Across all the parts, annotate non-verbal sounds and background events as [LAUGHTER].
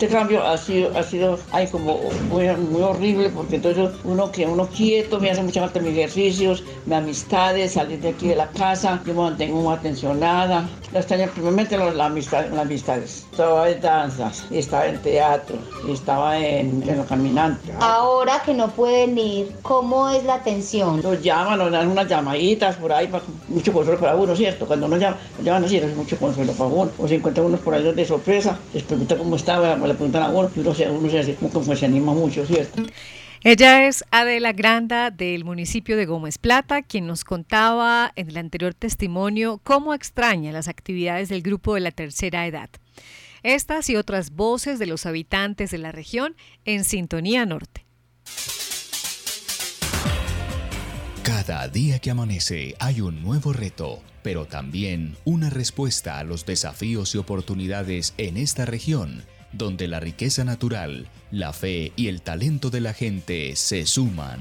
Este cambio ha sido, ha sido ay, como muy, muy horrible porque entonces uno que uno quieto, me hace mucha falta mis ejercicios, mis amistades, salir de aquí de la casa, yo me mantengo muy atencionada. La primeramente las la amistad, las amistades. Estaba en danzas, estaba en teatro, estaba en, en los caminantes. Ahora que no pueden ir, ¿cómo es la atención? Nos llaman, nos dan unas llamaditas por ahí, para, mucho consuelo para uno, ¿cierto? Cuando nos llaman, nos llaman así, es mucho consuelo para uno. O se encuentran unos por ahí de sorpresa, les preguntan cómo estaba, le preguntan a y uno se, uno se, hace, como se anima mucho, ¿cierto? Ella es Adela Granda del municipio de Gómez Plata, quien nos contaba en el anterior testimonio cómo extraña las actividades del grupo de la tercera edad. Estas y otras voces de los habitantes de la región en Sintonía Norte. Cada día que amanece hay un nuevo reto, pero también una respuesta a los desafíos y oportunidades en esta región donde la riqueza natural, la fe y el talento de la gente se suman.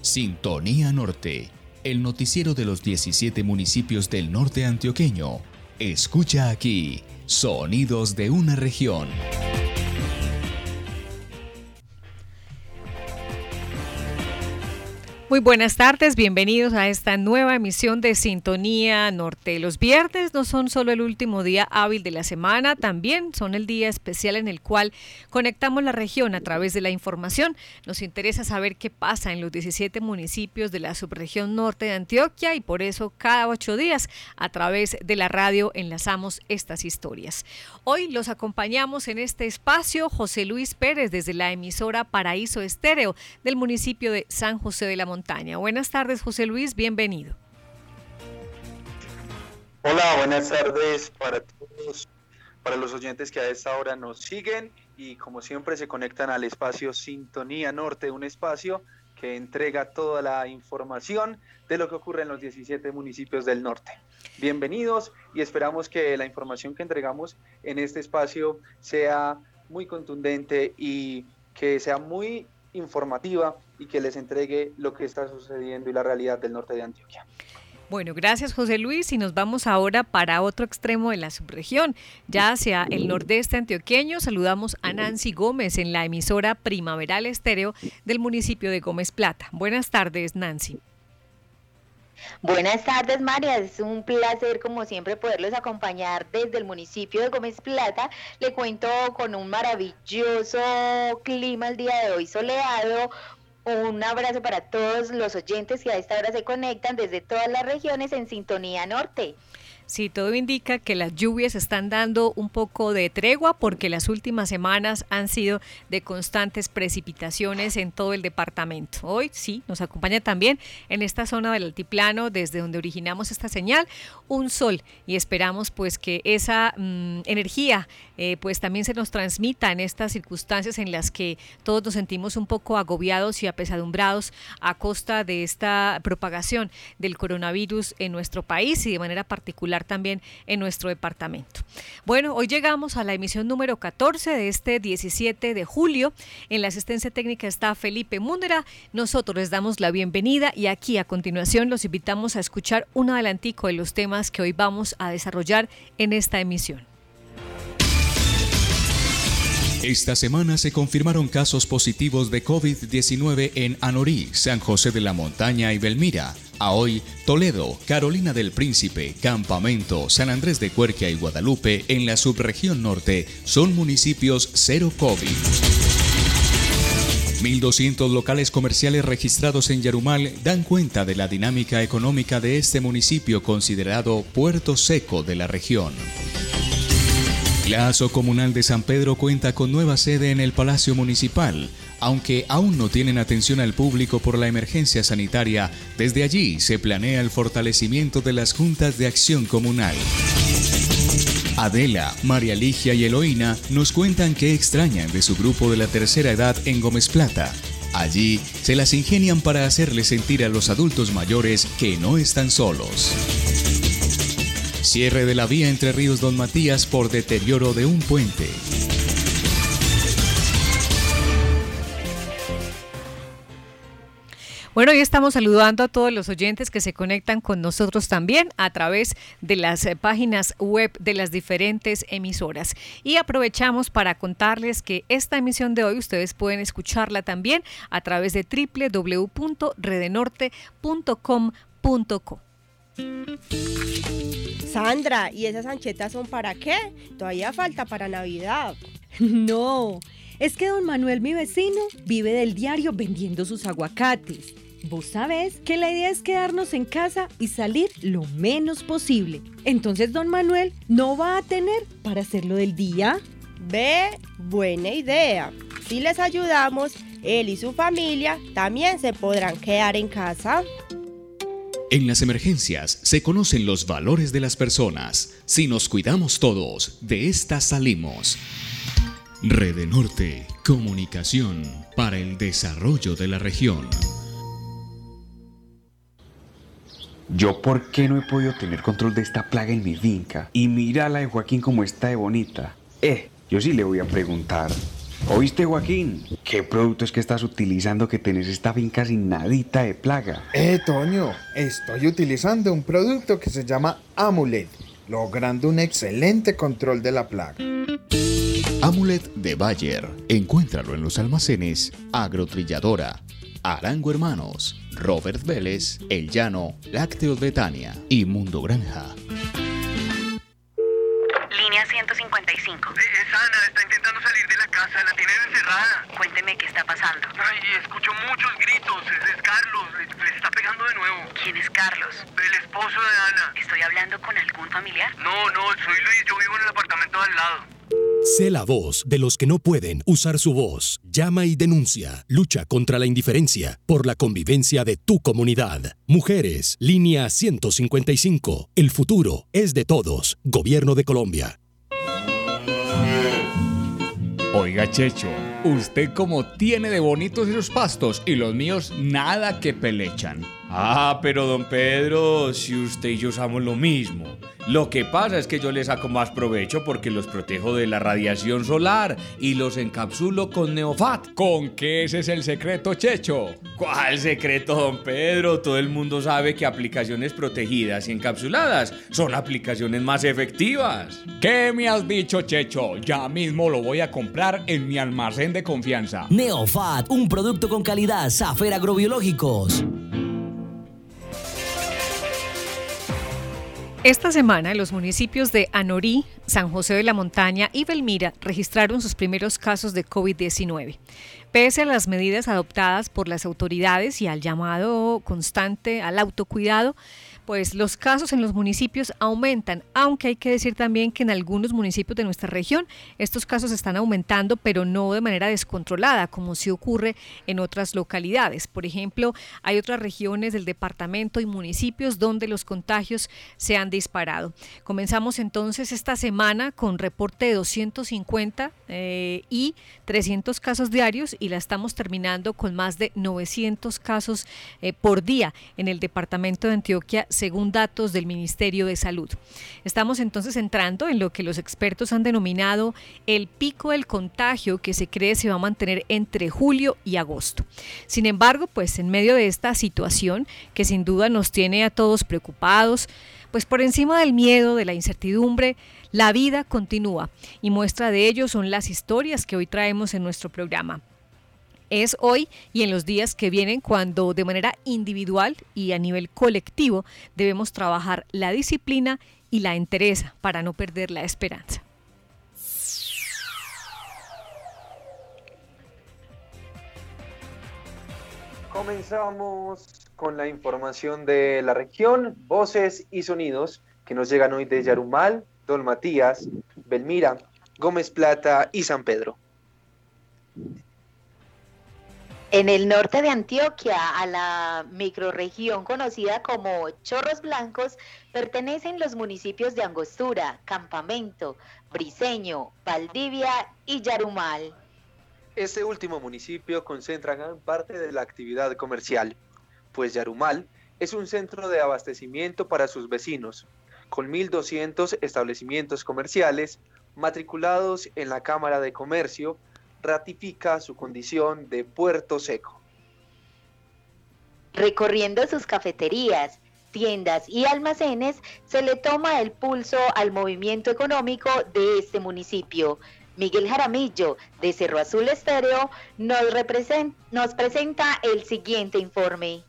Sintonía Norte, el noticiero de los 17 municipios del norte antioqueño. Escucha aquí, sonidos de una región. Muy buenas tardes, bienvenidos a esta nueva emisión de Sintonía Norte. Los viernes no son solo el último día hábil de la semana, también son el día especial en el cual conectamos la región a través de la información. Nos interesa saber qué pasa en los 17 municipios de la subregión norte de Antioquia y por eso cada ocho días a través de la radio enlazamos estas historias. Hoy los acompañamos en este espacio José Luis Pérez desde la emisora Paraíso Estéreo del municipio de San José de la Montaña Buenas tardes, José Luis, bienvenido. Hola, buenas tardes para todos, para los oyentes que a esta hora nos siguen y como siempre se conectan al espacio Sintonía Norte, un espacio que entrega toda la información de lo que ocurre en los 17 municipios del norte. Bienvenidos y esperamos que la información que entregamos en este espacio sea muy contundente y que sea muy informativa y que les entregue lo que está sucediendo y la realidad del norte de Antioquia. Bueno, gracias José Luis y nos vamos ahora para otro extremo de la subregión, ya hacia el nordeste antioqueño. Saludamos a Nancy Gómez en la emisora Primaveral Estéreo del municipio de Gómez Plata. Buenas tardes, Nancy. Buenas tardes, María. Es un placer, como siempre, poderlos acompañar desde el municipio de Gómez Plata. Le cuento con un maravilloso clima el día de hoy soleado, un abrazo para todos los oyentes que a esta hora se conectan desde todas las regiones en Sintonía Norte. Sí, todo indica que las lluvias están dando un poco de tregua porque las últimas semanas han sido de constantes precipitaciones en todo el departamento. Hoy sí, nos acompaña también en esta zona del altiplano desde donde originamos esta señal un sol y esperamos pues que esa mm, energía eh, pues también se nos transmita en estas circunstancias en las que todos nos sentimos un poco agobiados y apesadumbrados a costa de esta propagación del coronavirus en nuestro país y de manera particular también en nuestro departamento. Bueno, hoy llegamos a la emisión número 14 de este 17 de julio. En la asistencia técnica está Felipe Múndera. Nosotros les damos la bienvenida y aquí a continuación los invitamos a escuchar un adelantico de los temas que hoy vamos a desarrollar en esta emisión. Esta semana se confirmaron casos positivos de COVID-19 en Anorí, San José de la Montaña y Belmira. A hoy, Toledo, Carolina del Príncipe, Campamento, San Andrés de Cuerquia y Guadalupe en la subregión norte son municipios cero COVID. 1.200 locales comerciales registrados en Yarumal dan cuenta de la dinámica económica de este municipio considerado puerto seco de la región. La ASO Comunal de San Pedro cuenta con nueva sede en el Palacio Municipal. Aunque aún no tienen atención al público por la emergencia sanitaria, desde allí se planea el fortalecimiento de las juntas de acción comunal. Adela, María Ligia y Eloína nos cuentan qué extrañan de su grupo de la tercera edad en Gómez Plata. Allí se las ingenian para hacerles sentir a los adultos mayores que no están solos. Cierre de la vía entre Ríos Don Matías por deterioro de un puente. Bueno, hoy estamos saludando a todos los oyentes que se conectan con nosotros también a través de las eh, páginas web de las diferentes emisoras. Y aprovechamos para contarles que esta emisión de hoy ustedes pueden escucharla también a través de www.redenorte.com.co. Sandra, ¿y esas anchetas son para qué? Todavía falta para Navidad. [LAUGHS] No, es que don Manuel, mi vecino, vive del diario vendiendo sus aguacates. Vos sabés que la idea es quedarnos en casa y salir lo menos posible. Entonces don Manuel no va a tener para hacerlo del día. Ve, buena idea. Si les ayudamos, él y su familia también se podrán quedar en casa. En las emergencias se conocen los valores de las personas. Si nos cuidamos todos, de estas salimos. Rede Norte, comunicación para el desarrollo de la región. Yo por qué no he podido tener control de esta plaga en mi finca. Y mira la de Joaquín como está de bonita. Eh, yo sí le voy a preguntar. ¿Oíste, Joaquín? ¿Qué producto es que estás utilizando que tenés esta finca sin nadita de plaga? Eh, Toño, estoy utilizando un producto que se llama Amulet, logrando un excelente control de la plaga. Amulet de Bayer. Encuéntralo en los almacenes Agrotrilladora, Arango Hermanos, Robert Vélez, El Llano, Lácteos Betania y Mundo Granja. Línea 155. Es Ana, está intentando casa, la tienen encerrada. Cuénteme qué está pasando. Ay, escucho muchos gritos, es, es Carlos, le, le está pegando de nuevo. ¿Quién es Carlos? El esposo de Ana. ¿Estoy hablando con algún familiar? No, no, soy Luis, yo vivo en el apartamento de al lado. Sé la voz de los que no pueden usar su voz. Llama y denuncia. Lucha contra la indiferencia por la convivencia de tu comunidad. Mujeres, línea 155. El futuro es de todos. Gobierno de Colombia. Oiga, Checho, usted como tiene de bonitos esos pastos y los míos nada que pelechan. Ah, pero don Pedro, si usted y yo usamos lo mismo. Lo que pasa es que yo le saco más provecho porque los protejo de la radiación solar y los encapsulo con Neofat. ¿Con qué ese es el secreto, Checho? ¿Cuál secreto, don Pedro? Todo el mundo sabe que aplicaciones protegidas y encapsuladas son aplicaciones más efectivas. ¿Qué me has dicho, Checho? Ya mismo lo voy a comprar en mi almacén de confianza. Neofat, un producto con calidad Safer Agrobiológicos. Esta semana los municipios de Anorí, San José de la Montaña y Belmira registraron sus primeros casos de COVID-19. Pese a las medidas adoptadas por las autoridades y al llamado constante al autocuidado, pues los casos en los municipios aumentan, aunque hay que decir también que en algunos municipios de nuestra región estos casos están aumentando, pero no de manera descontrolada, como sí ocurre en otras localidades. Por ejemplo, hay otras regiones del departamento y municipios donde los contagios se han disparado. Comenzamos entonces esta semana con reporte de 250 eh, y 300 casos diarios y la estamos terminando con más de 900 casos eh, por día en el departamento de Antioquia según datos del Ministerio de Salud. Estamos entonces entrando en lo que los expertos han denominado el pico del contagio que se cree se va a mantener entre julio y agosto. Sin embargo, pues en medio de esta situación que sin duda nos tiene a todos preocupados, pues por encima del miedo, de la incertidumbre, la vida continúa y muestra de ello son las historias que hoy traemos en nuestro programa es hoy y en los días que vienen cuando de manera individual y a nivel colectivo debemos trabajar la disciplina y la entereza para no perder la esperanza. Comenzamos con la información de la región, voces y sonidos que nos llegan hoy de Yarumal, Don Matías, Belmira, Gómez Plata y San Pedro. En el norte de Antioquia, a la microrregión conocida como Chorros Blancos, pertenecen los municipios de Angostura, Campamento, Briseño, Valdivia y Yarumal. Este último municipio concentra gran parte de la actividad comercial, pues Yarumal es un centro de abastecimiento para sus vecinos, con 1.200 establecimientos comerciales matriculados en la Cámara de Comercio, ratifica su condición de puerto seco. Recorriendo sus cafeterías, tiendas y almacenes, se le toma el pulso al movimiento económico de este municipio. Miguel Jaramillo, de Cerro Azul Estéreo, nos, nos presenta el siguiente informe.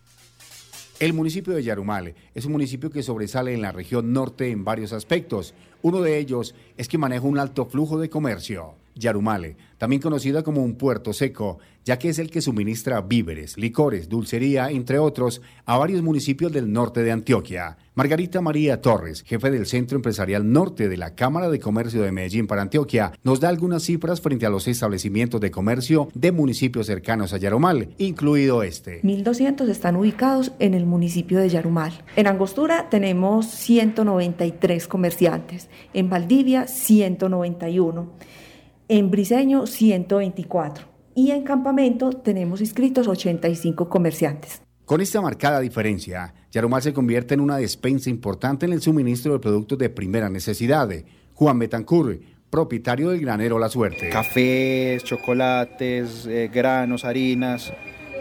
El municipio de Yarumal es un municipio que sobresale en la región norte en varios aspectos. Uno de ellos es que maneja un alto flujo de comercio. Yarumale, también conocida como un puerto seco, ya que es el que suministra víveres, licores, dulcería, entre otros, a varios municipios del norte de Antioquia. Margarita María Torres, jefe del Centro Empresarial Norte de la Cámara de Comercio de Medellín para Antioquia, nos da algunas cifras frente a los establecimientos de comercio de municipios cercanos a Yarumal, incluido este. 1.200 están ubicados en el municipio de Yarumal. En Angostura tenemos 193 comerciantes, en Valdivia 191 en Briseño 124 y en Campamento tenemos inscritos 85 comerciantes. Con esta marcada diferencia, Yarumal se convierte en una despensa importante en el suministro de productos de primera necesidad. Juan Betancur, propietario del granero La Suerte. Cafés, chocolates, eh, granos, harinas,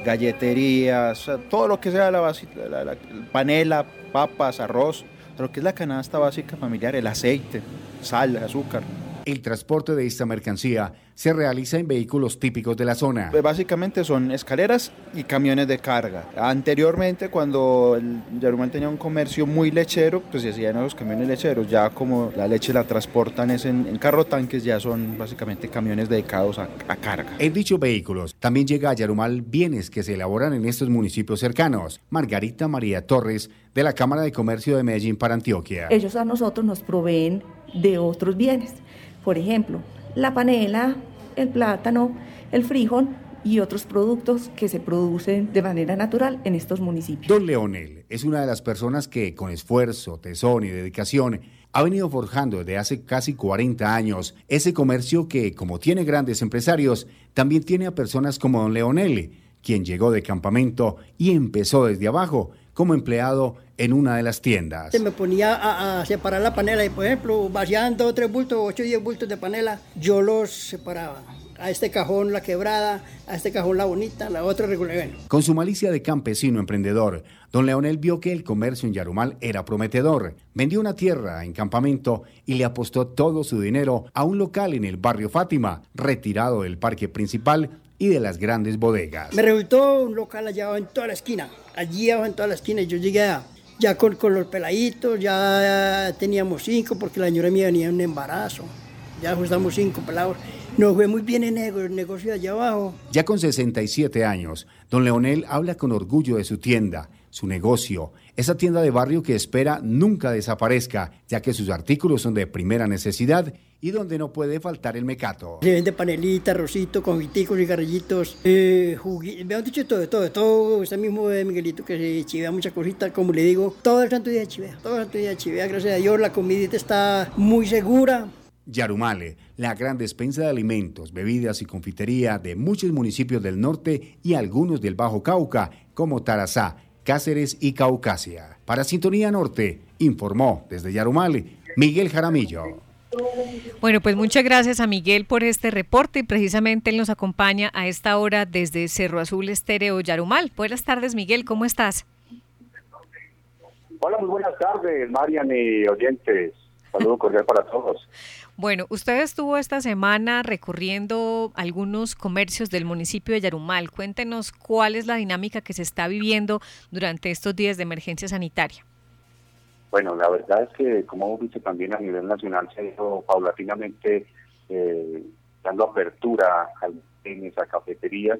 galleterías, todo lo que sea la, la, la, panela, papas, arroz, lo que es la canasta básica familiar, el aceite, sal, azúcar. El transporte de esta mercancía se realiza en vehículos típicos de la zona. Pues básicamente son escaleras y camiones de carga. Anteriormente, cuando el Yarumal tenía un comercio muy lechero, pues se hacían los camiones lecheros. Ya como la leche la transportan es en, en carro tanques, ya son básicamente camiones dedicados a, a, carga. En dichos vehículos también llega a Yarumal bienes que se elaboran en estos municipios cercanos. Margarita María Torres, de la Cámara de Comercio de Medellín para Antioquia. Ellos a nosotros nos proveen de otros bienes. Por ejemplo, la panela, el plátano, el frijol y otros productos que se producen de manera natural en estos municipios. Don Leonel es una de las personas que con esfuerzo, tesón y dedicación ha venido forjando desde hace casi 40 años ese comercio que, como tiene grandes empresarios, también tiene a personas como don Leonel, quien llegó de campamento y empezó desde abajo como empleado en una de las tiendas. Se me ponía a, a, separar la panela y, por ejemplo, vaciaban dos, tres bultos, ocho, diez bultos de panela, yo los separaba. A este cajón la quebrada, a este cajón la bonita, la otra regular. Con su malicia de campesino emprendedor, don Leonel vio que el comercio en Yarumal era prometedor. Vendió una tierra en campamento y le apostó todo su dinero a un local en el barrio Fátima, retirado del parque principal y de las grandes bodegas. Me resultó un local allá en toda la esquina, allí abajo en toda la esquina. Yo llegué a, ya con, con, los peladitos, ya teníamos cinco porque la señora mía venía en un embarazo. Ya ajustamos cinco pelados. Nos fue muy bien en el negocio allá abajo. Ya con 67 años, don Leonel habla con orgullo de su tienda, su negocio, esa tienda de barrio que espera nunca desaparezca, ya que sus artículos son de primera necesidad y donde no puede faltar el mecato. Se vende panelita, arrocito, confiticos, cigarrillitos, eh, juguitos, me han dicho todo, todo, todo. Este mismo de Miguelito que se chivea muchas cositas, como le digo, todo el santo día chivea, todo el santo día chivea, gracias a Dios, la comidita está muy segura. Yarumale, la gran despensa de alimentos, bebidas y confitería de muchos municipios del norte y algunos del Bajo Cauca, como Tarazá, Cáceres y Caucasia. Para Sintonía Norte, informó desde Yarumale Miguel Jaramillo. Bueno, pues muchas gracias a Miguel por este reporte y precisamente él nos acompaña a esta hora desde Cerro Azul Estéreo Yarumal. Buenas tardes, Miguel, ¿cómo estás? Hola, muy buenas tardes, Marian y oyentes. Saludo cordial para todos. [LAUGHS] Bueno, usted estuvo esta semana recorriendo algunos comercios del municipio de Yarumal. Cuéntenos cuál es la dinámica que se está viviendo durante estos días de emergencia sanitaria. Bueno, la verdad es que, como hemos visto también a nivel nacional, se ha ido paulatinamente eh, dando apertura a a cafeterías,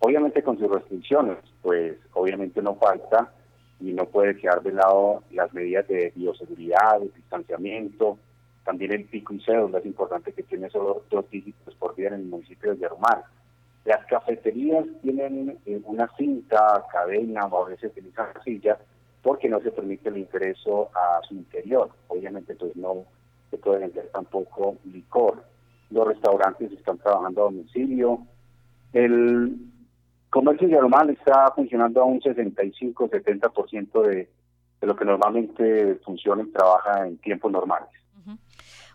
obviamente con sus restricciones, pues obviamente no falta y no puede quedar de lado las medidas de bioseguridad, de distanciamiento, también el pico y cédula es importante que tiene solo dos dígitos por día en el municipio de Yarumar. Las cafeterías tienen eh, una cinta, cadena o a veces utilizan silla porque no se permite el ingreso a su interior. Obviamente pues no se puede vender tampoco licor. Los restaurantes están trabajando a domicilio. El comercio Yarumar está funcionando a un 65-70% de, de lo que normalmente funciona y trabaja en tiempos normales.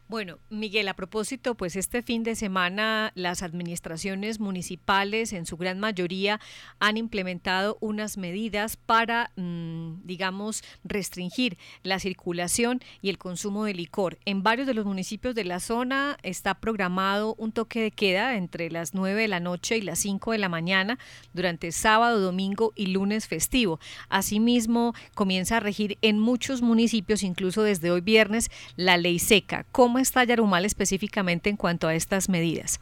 Bueno, Miguel, a propósito, pues este fin de semana las administraciones municipales en su gran mayoría han implementado unas medidas para, mm, digamos, restringir la circulación y el consumo de licor. En varios de los municipios de la zona está programado un toque de queda entre las 9 de la noche y las 5 de la mañana durante sábado, domingo y lunes festivo. Asimismo, comienza a regir en muchos municipios, incluso desde hoy viernes, la ley seca. ¿Cómo está Yarumal específicamente en cuanto a estas medidas?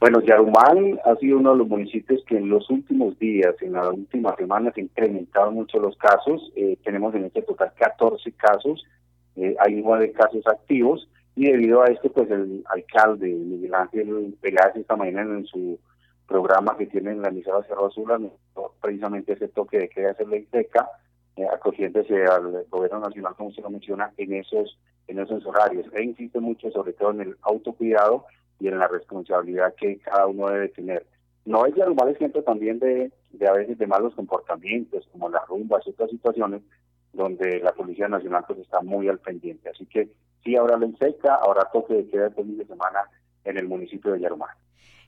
Bueno, Yarumal ha sido uno de los municipios que en los últimos días, en las últimas semanas, ha incrementado mucho los casos. Eh, tenemos en este total 14 casos, eh, hay nueve casos activos y debido a esto, pues el alcalde Miguel Ángel Peláez esta mañana en su programa que tiene en la emisora Cerro Azul precisamente ese toque de queda, esa ley seca, eh, acogiéndose al gobierno nacional, como se lo menciona, en esos, en esos horarios. E insiste mucho sobre todo en el autocuidado y en la responsabilidad que cada uno debe tener. No es ya mal ejemplo también de, de a veces de malos comportamientos, como las rumbas y otras situaciones, donde la Policía Nacional pues está muy al pendiente. Así que sí, ahora ley seca, ahora toque de queda este fin de semana en el municipio de Yarumá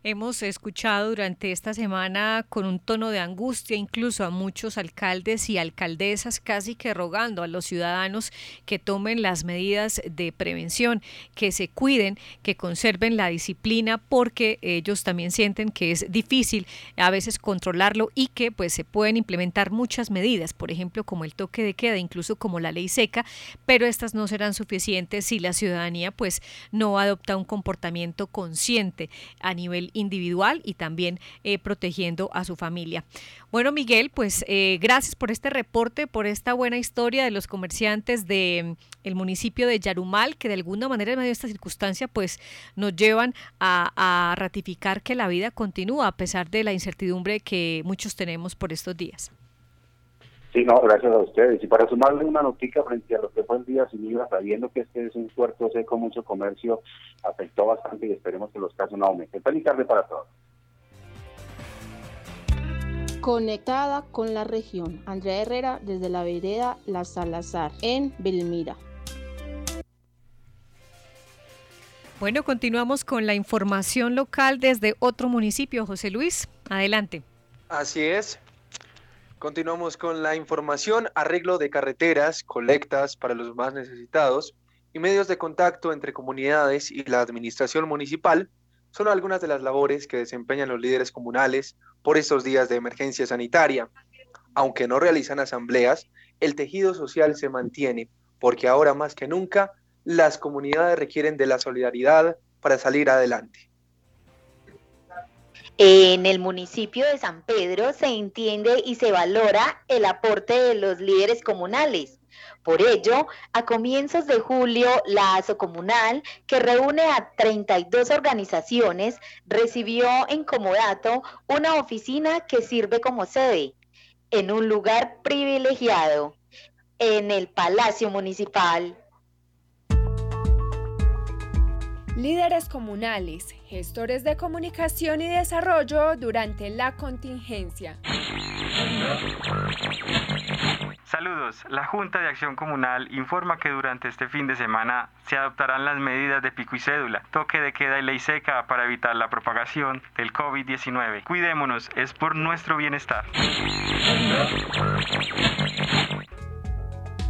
hemos escuchado durante esta semana con un tono de angustia incluso a muchos alcaldes y alcaldesas casi que rogando a los ciudadanos que tomen las medidas de prevención, que se cuiden, que conserven la disciplina porque ellos también sienten que es difícil a veces controlarlo y que pues se pueden implementar muchas medidas, por ejemplo como el toque de queda, incluso como la ley seca, pero estas no serán suficientes si la ciudadanía pues no adopta un comportamiento consciente a nivel individual y también eh, protegiendo a su familia. Bueno, Miguel, pues eh, gracias por este reporte, por esta buena historia de los comerciantes del mm, municipio de Yarumal, que de alguna manera en medio de esta circunstancia pues nos llevan a ratificar que la vida continúa a pesar de la incertidumbre que muchos tenemos por estos días. Sí, no, gracias a ustedes. Y para sumarle una noticia frente a lo que fue el día sin IVA, sabiendo que este es un puerto seco, mucho comercio, afectó bastante y esperemos que los casos no aumenten. Feliz tarde para todos. Conectada con la región, Andrea Herrera desde la vereda La Salazar, en Belmira. Bueno, continuamos con la información local desde otro municipio. José Luis, adelante. Así es. Continuamos con la información, arreglo de carreteras, colectas para los más necesitados y medios de contacto entre comunidades y la administración municipal son algunas de las labores que desempeñan los líderes comunales por estos días de emergencia sanitaria. Aunque no realizan asambleas, el tejido social se mantiene porque ahora más que nunca las comunidades requieren de la solidaridad para salir adelante. En el municipio de San Pedro se entiende y se valora el aporte de los líderes comunales. Por ello, a comienzos de julio, la ASO Comunal, que reúne a 32 organizaciones, recibió en Comodato una oficina que sirve como sede, en un lugar privilegiado, en el Palacio Municipal. Líderes comunales, gestores de comunicación y desarrollo durante la contingencia. Saludos. La Junta de Acción Comunal informa que durante este fin de semana se adoptarán las medidas de pico y cédula, toque de queda y ley seca para evitar la propagación del COVID-19. Cuidémonos, es por nuestro bienestar.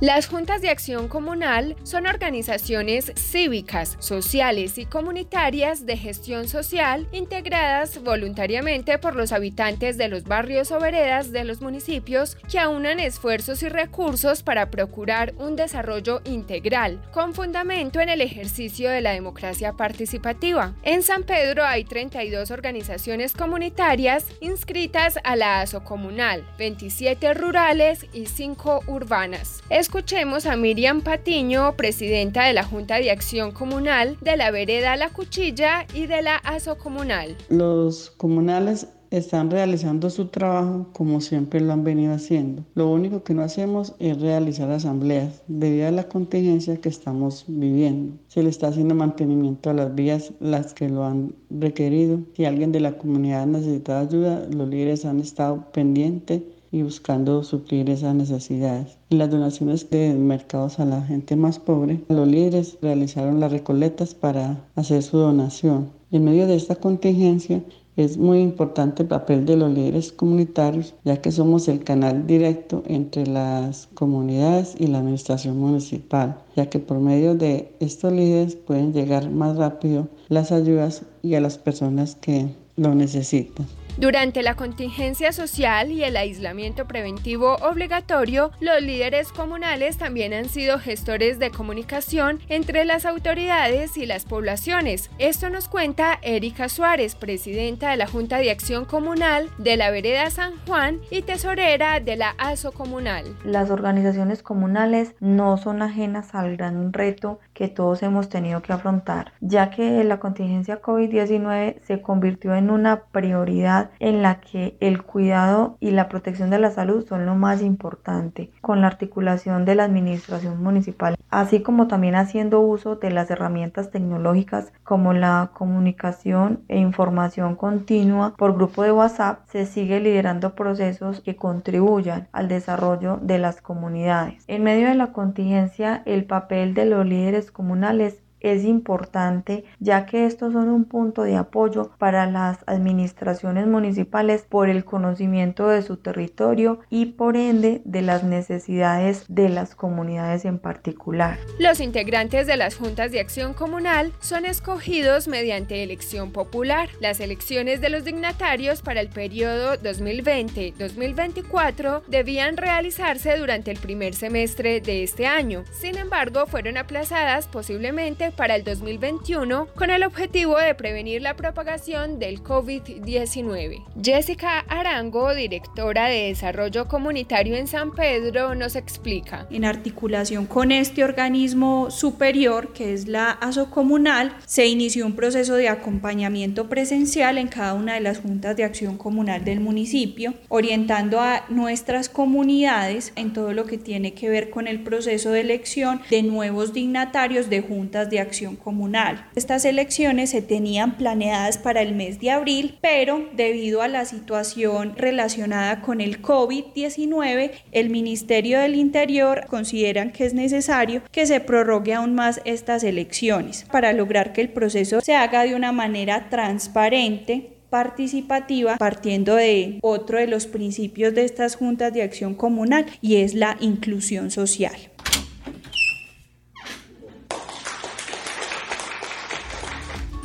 Las juntas de acción comunal son organizaciones cívicas, sociales y comunitarias de gestión social integradas voluntariamente por los habitantes de los barrios o veredas de los municipios que aunan esfuerzos y recursos para procurar un desarrollo integral con fundamento en el ejercicio de la democracia participativa. En San Pedro hay 32 organizaciones comunitarias inscritas a la ASO comunal, 27 rurales y 5 urbanas. Escuchemos a Miriam Patiño, presidenta de la Junta de Acción Comunal de la Vereda La Cuchilla y de la ASO Comunal. Los comunales están realizando su trabajo como siempre lo han venido haciendo. Lo único que no hacemos es realizar asambleas debido a la contingencia que estamos viviendo. Se le está haciendo mantenimiento a las vías, las que lo han requerido. Si alguien de la comunidad necesita ayuda, los líderes han estado pendientes y buscando suplir esas necesidades. En las donaciones de mercados a la gente más pobre, los líderes realizaron las recoletas para hacer su donación. En medio de esta contingencia, es muy importante el papel de los líderes comunitarios, ya que somos el canal directo entre las comunidades y la administración municipal, ya que por medio de estos líderes pueden llegar más rápido las ayudas y a las personas que lo necesitan. Durante la contingencia social y el aislamiento preventivo obligatorio, los líderes comunales también han sido gestores de comunicación entre las autoridades y las poblaciones. Esto nos cuenta Erika Suárez, presidenta de la Junta de Acción Comunal de la Vereda San Juan y tesorera de la ASO Comunal. Las organizaciones comunales no son ajenas al gran reto que todos hemos tenido que afrontar, ya que la contingencia COVID-19 se convirtió en una prioridad en la que el cuidado y la protección de la salud son lo más importante, con la articulación de la administración municipal, así como también haciendo uso de las herramientas tecnológicas como la comunicación e información continua por grupo de WhatsApp, se sigue liderando procesos que contribuyan al desarrollo de las comunidades. En medio de la contingencia, el papel de los líderes comunales es importante ya que estos son un punto de apoyo para las administraciones municipales por el conocimiento de su territorio y por ende de las necesidades de las comunidades en particular. Los integrantes de las juntas de acción comunal son escogidos mediante elección popular. Las elecciones de los dignatarios para el periodo 2020-2024 debían realizarse durante el primer semestre de este año. Sin embargo, fueron aplazadas posiblemente para el 2021 con el objetivo de prevenir la propagación del COVID-19. Jessica Arango, directora de Desarrollo Comunitario en San Pedro, nos explica. En articulación con este organismo superior, que es la ASO Comunal, se inició un proceso de acompañamiento presencial en cada una de las juntas de acción comunal del municipio, orientando a nuestras comunidades en todo lo que tiene que ver con el proceso de elección de nuevos dignatarios de juntas de acción comunal. Estas elecciones se tenían planeadas para el mes de abril, pero debido a la situación relacionada con el COVID-19, el Ministerio del Interior consideran que es necesario que se prorrogue aún más estas elecciones para lograr que el proceso se haga de una manera transparente, participativa partiendo de otro de los principios de estas juntas de acción comunal y es la inclusión social.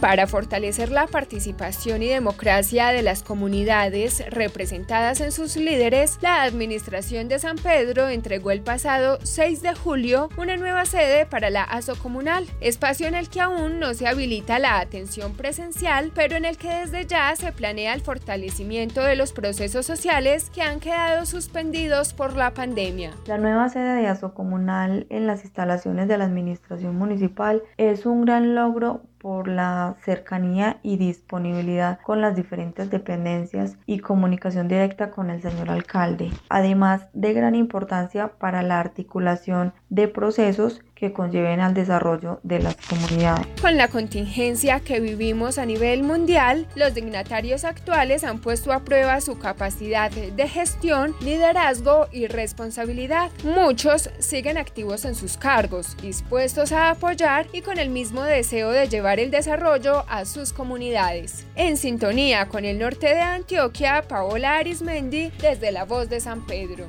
Para fortalecer la participación y democracia de las comunidades representadas en sus líderes, la Administración de San Pedro entregó el pasado 6 de julio una nueva sede para la ASO Comunal, espacio en el que aún no se habilita la atención presencial, pero en el que desde ya se planea el fortalecimiento de los procesos sociales que han quedado suspendidos por la pandemia. La nueva sede de ASO Comunal en las instalaciones de la Administración Municipal es un gran logro por la cercanía y disponibilidad con las diferentes dependencias y comunicación directa con el señor alcalde, además de gran importancia para la articulación de procesos que conlleven al desarrollo de las comunidades. Con la contingencia que vivimos a nivel mundial, los dignatarios actuales han puesto a prueba su capacidad de gestión, liderazgo y responsabilidad. Muchos siguen activos en sus cargos, dispuestos a apoyar y con el mismo deseo de llevar el desarrollo a sus comunidades. En sintonía con el norte de Antioquia, Paola Arismendi desde La Voz de San Pedro.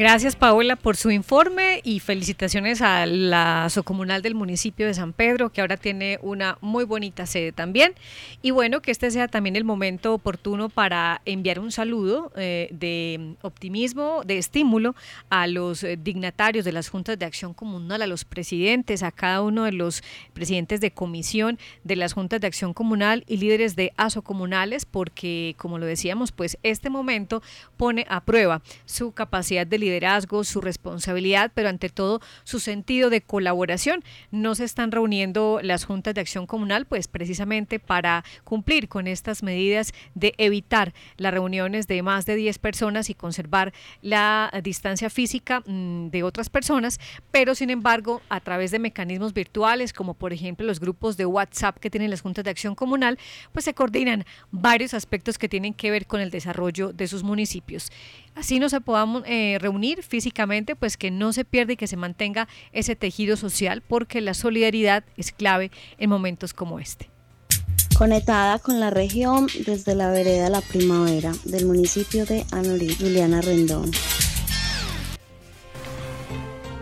Gracias Paola por su informe y felicitaciones a la Socomunal del municipio de San Pedro, que ahora tiene una muy bonita sede también. Y bueno, que este sea también el momento oportuno para enviar un saludo eh, de optimismo, de estímulo a los eh, dignatarios de las juntas de acción comunal, a los presidentes, a cada uno de los presidentes de comisión de las juntas de acción comunal y líderes de ASO comunales, porque como lo decíamos, pues este momento pone a prueba su capacidad de liderazgo liderazgo, su responsabilidad, pero ante todo su sentido de colaboración. No se están reuniendo las juntas de acción comunal, pues precisamente para cumplir con estas medidas de evitar las reuniones de más de 10 personas y conservar la distancia física mm, de otras personas, pero sin embargo, a través de mecanismos virtuales, como por ejemplo los grupos de WhatsApp que tienen las juntas de acción comunal, pues se coordinan varios aspectos que tienen que ver con el desarrollo de sus municipios. Así no se podamos eh, reunir físicamente, pues que no se pierda y que se mantenga ese tejido social, porque la solidaridad es clave en momentos como este. Conectada con la región desde la vereda La Primavera del municipio de Anorí, Juliana Rendón.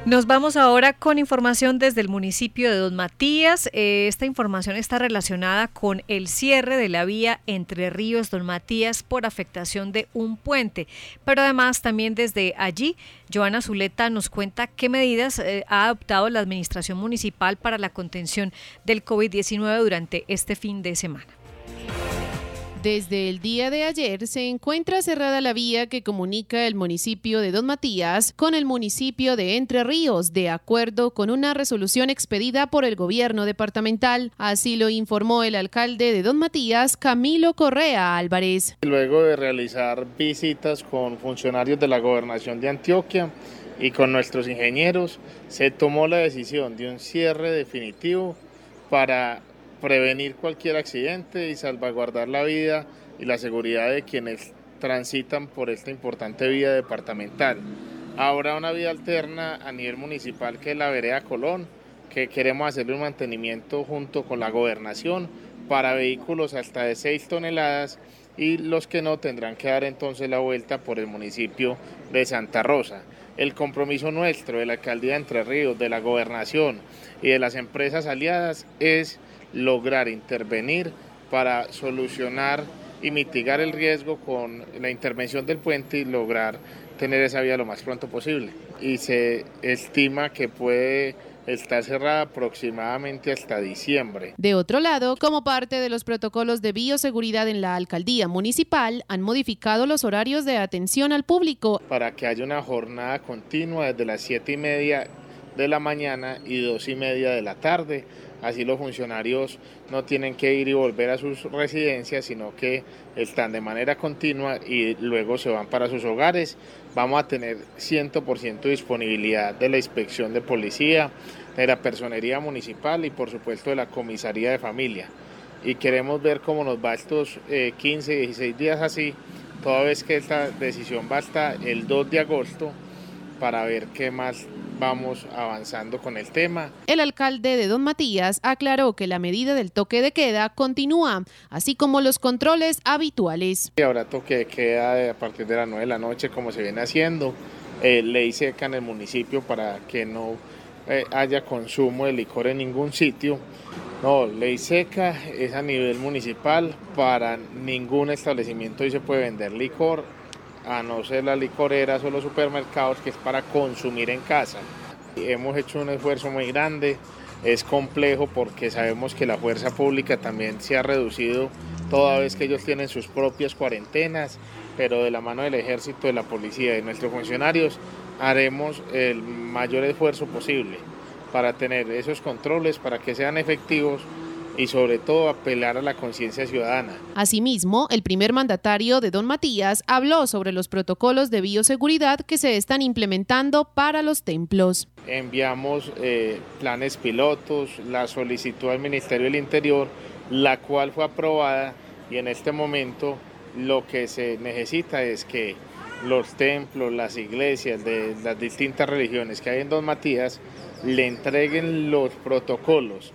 Nos vamos ahora con información desde el municipio de Don Matías. Eh, esta información está relacionada con el cierre de la vía entre Ríos Don Matías por afectación de un puente. Pero además también desde allí, Joana Zuleta nos cuenta qué medidas eh, ha adoptado la administración municipal para la contención del COVID-19 durante este fin de semana. Desde el día de ayer se encuentra cerrada la vía que comunica el municipio de Don Matías con el municipio de Entre Ríos, de acuerdo con una resolución expedida por el gobierno departamental. Así lo informó el alcalde de Don Matías, Camilo Correa Álvarez. Luego de realizar visitas con funcionarios de la gobernación de Antioquia y con nuestros ingenieros, se tomó la decisión de un cierre definitivo para prevenir cualquier accidente y salvaguardar la vida y la seguridad de quienes transitan por esta importante vía departamental. Habrá una vía alterna a nivel municipal que es la vereda Colón, que queremos hacerle un mantenimiento junto con la gobernación para vehículos hasta de 6 toneladas y los que no tendrán que dar entonces la vuelta por el municipio de Santa Rosa. El compromiso nuestro de la alcaldía de Entre Ríos, de la gobernación y de las empresas aliadas es lograr intervenir para solucionar y mitigar el riesgo con la intervención del puente y lograr tener esa vía lo más pronto posible. Y se estima que puede estar cerrada aproximadamente hasta diciembre. De otro lado, como parte de los protocolos de bioseguridad en la alcaldía municipal, han modificado los horarios de atención al público. Para que haya una jornada continua desde las siete y media de la mañana y dos y media de la tarde Así los funcionarios no tienen que ir y volver a sus residencias, sino que están de manera continua y luego se van para sus hogares. Vamos a tener 100% disponibilidad de la inspección de policía, de la personería municipal y por supuesto de la comisaría de familia. Y queremos ver cómo nos va estos 15, eh, 16 días así, toda vez que esta decisión va hasta el 2 de agosto para ver qué más vamos avanzando con el tema. El alcalde de Don Matías aclaró que la medida del toque de queda continúa, así como los controles habituales. Y ahora toque de queda a partir de las 9 de la noche, como se viene haciendo. Eh, ley seca en el municipio para que no eh, haya consumo de licor en ningún sitio. No, ley seca es a nivel municipal. Para ningún establecimiento hoy se puede vender licor a no ser las licoreras o los supermercados, que es para consumir en casa. Hemos hecho un esfuerzo muy grande, es complejo porque sabemos que la fuerza pública también se ha reducido toda vez que ellos tienen sus propias cuarentenas, pero de la mano del ejército, de la policía y de nuestros funcionarios haremos el mayor esfuerzo posible para tener esos controles, para que sean efectivos y sobre todo apelar a la conciencia ciudadana. Asimismo, el primer mandatario de Don Matías habló sobre los protocolos de bioseguridad que se están implementando para los templos. Enviamos eh, planes pilotos, la solicitud al Ministerio del Interior, la cual fue aprobada y en este momento lo que se necesita es que los templos, las iglesias de las distintas religiones que hay en Don Matías le entreguen los protocolos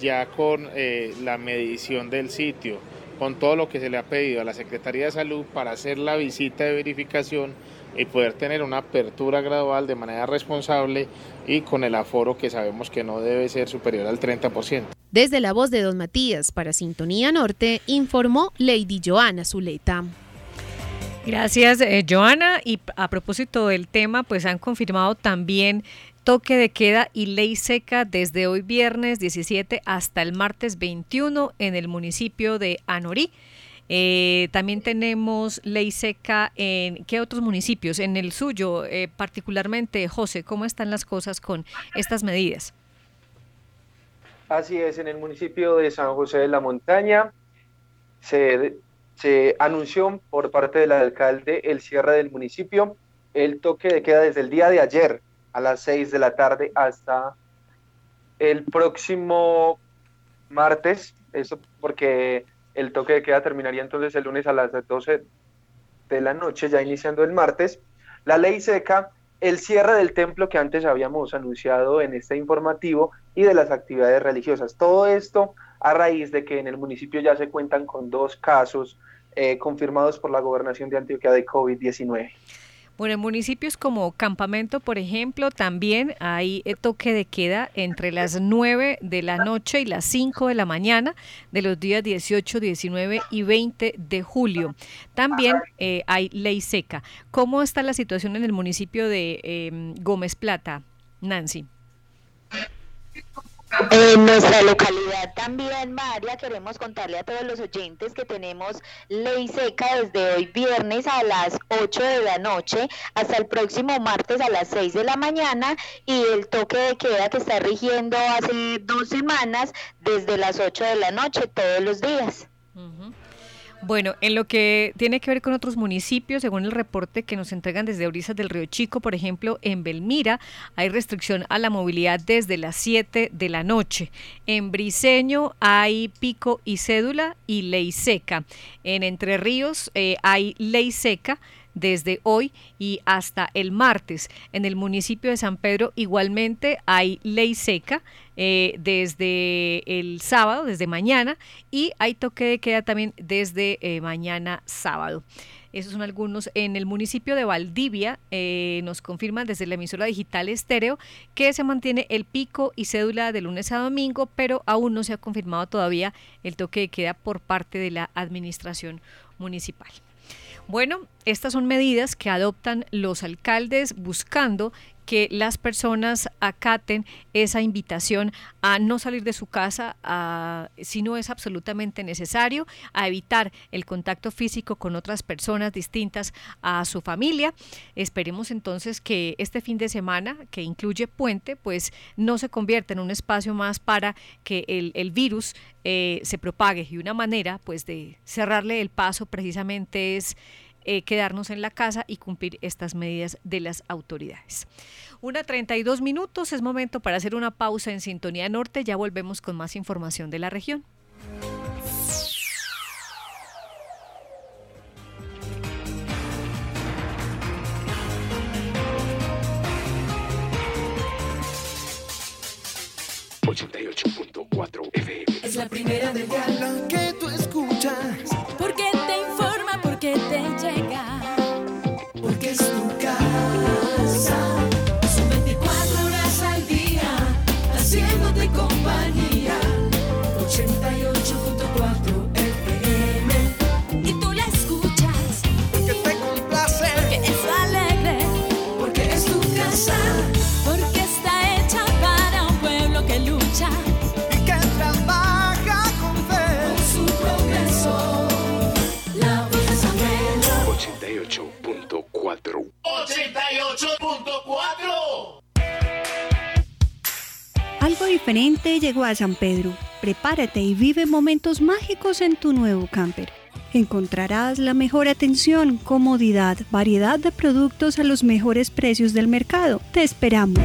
ya con eh, la medición del sitio, con todo lo que se le ha pedido a la Secretaría de Salud para hacer la visita de verificación y poder tener una apertura gradual de manera responsable y con el aforo que sabemos que no debe ser superior al 30%. Desde la voz de Don Matías para Sintonía Norte, informó Lady Joana Zuleta. Gracias, eh, Joana. Y a propósito del tema, pues han confirmado también toque de queda y ley seca desde hoy viernes 17 hasta el martes 21 en el municipio de Anorí. Eh, también tenemos ley seca en qué otros municipios, en el suyo eh, particularmente, José, ¿cómo están las cosas con estas medidas? Así es, en el municipio de San José de la Montaña se, se anunció por parte del alcalde el cierre del municipio, el toque de queda desde el día de ayer a las 6 de la tarde hasta el próximo martes, eso porque el toque de queda terminaría entonces el lunes a las 12 de la noche, ya iniciando el martes. La ley seca, el cierre del templo que antes habíamos anunciado en este informativo y de las actividades religiosas. Todo esto a raíz de que en el municipio ya se cuentan con dos casos eh, confirmados por la gobernación de Antioquia de COVID-19. Bueno, en municipios como Campamento, por ejemplo, también hay eh, toque de queda entre las 9 de la noche y las 5 de la mañana de los días 18, 19 y 20 de julio. También eh, hay ley seca. ¿Cómo está la situación en el municipio de em, Gómez Plata, Nancy? En nuestra localidad también, María, queremos contarle a todos los oyentes que tenemos ley seca desde hoy viernes a las 8 de la noche hasta el próximo martes a las 6 de la mañana y el toque de queda que está rigiendo hace dos semanas desde las 8 de la noche todos los días. Bueno, en lo que tiene que ver con otros municipios, según el reporte que nos entregan desde Orizas del Río Chico, por ejemplo, en Belmira hay restricción a la movilidad desde las 7 de la noche. En Briseño hay pico y cédula y ley seca. En Entre Ríos eh, hay ley seca desde hoy y hasta el martes. En el municipio de San Pedro igualmente hay ley seca eh, desde el sábado, desde mañana, y hay toque de queda también desde eh, mañana sábado. Esos son algunos. En el municipio de Valdivia eh, nos confirman desde la emisora digital estéreo que se mantiene el pico y cédula de lunes a domingo, pero aún no se ha confirmado todavía el toque de queda por parte de la administración municipal. Bueno, estas son medidas que adoptan los alcaldes buscando que las personas acaten esa invitación a no salir de su casa si no es absolutamente necesario, a evitar el contacto físico con otras personas distintas a su familia. Esperemos entonces que este fin de semana, que incluye puente, pues no se convierta en un espacio más para que el, virus eh, se propague. Y una manera pues de cerrarle el paso precisamente es eh, quedarnos en la casa y cumplir estas medidas de las autoridades. Una 32 minutos, es momento para hacer una pausa en Sintonía Norte, ya volvemos con más información de la región. FM. Es la primera de diferente llegó a San Pedro. Prepárate y vive momentos mágicos en tu nuevo camper. Encontrarás la mejor atención, comodidad, variedad de productos a los mejores precios del mercado. Te esperamos.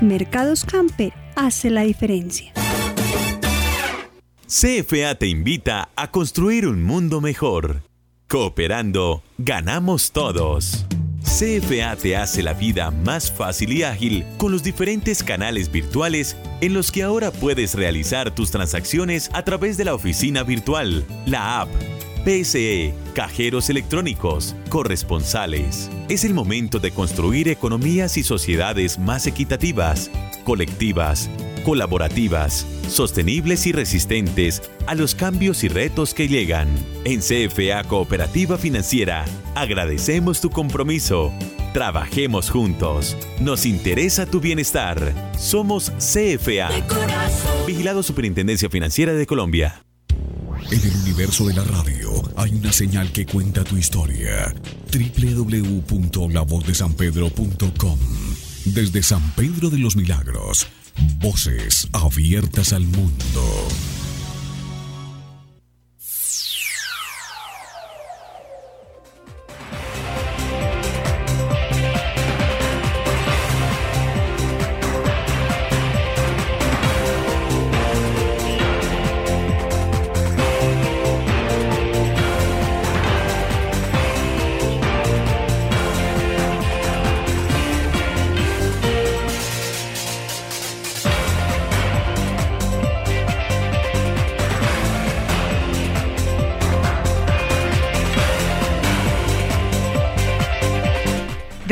Mercados Camper hace la diferencia. CFA te invita a construir un mundo mejor. Cooperando, ganamos todos. CFA te hace la vida más fácil y ágil con los diferentes canales virtuales en los que ahora puedes realizar tus transacciones a través de la oficina virtual, la app, PSE, cajeros electrónicos, corresponsales. Es el momento de construir economías y sociedades más equitativas, colectivas, colaborativas, sostenibles y resistentes a los cambios y retos que llegan. En CFA Cooperativa Financiera, agradecemos tu compromiso. Trabajemos juntos. Nos interesa tu bienestar. Somos CFA. Vigilado Superintendencia Financiera de Colombia. En el universo de la radio hay una señal que cuenta tu historia. www.lavozdesanpedro.com Desde San Pedro de los Milagros, voces abiertas al mundo.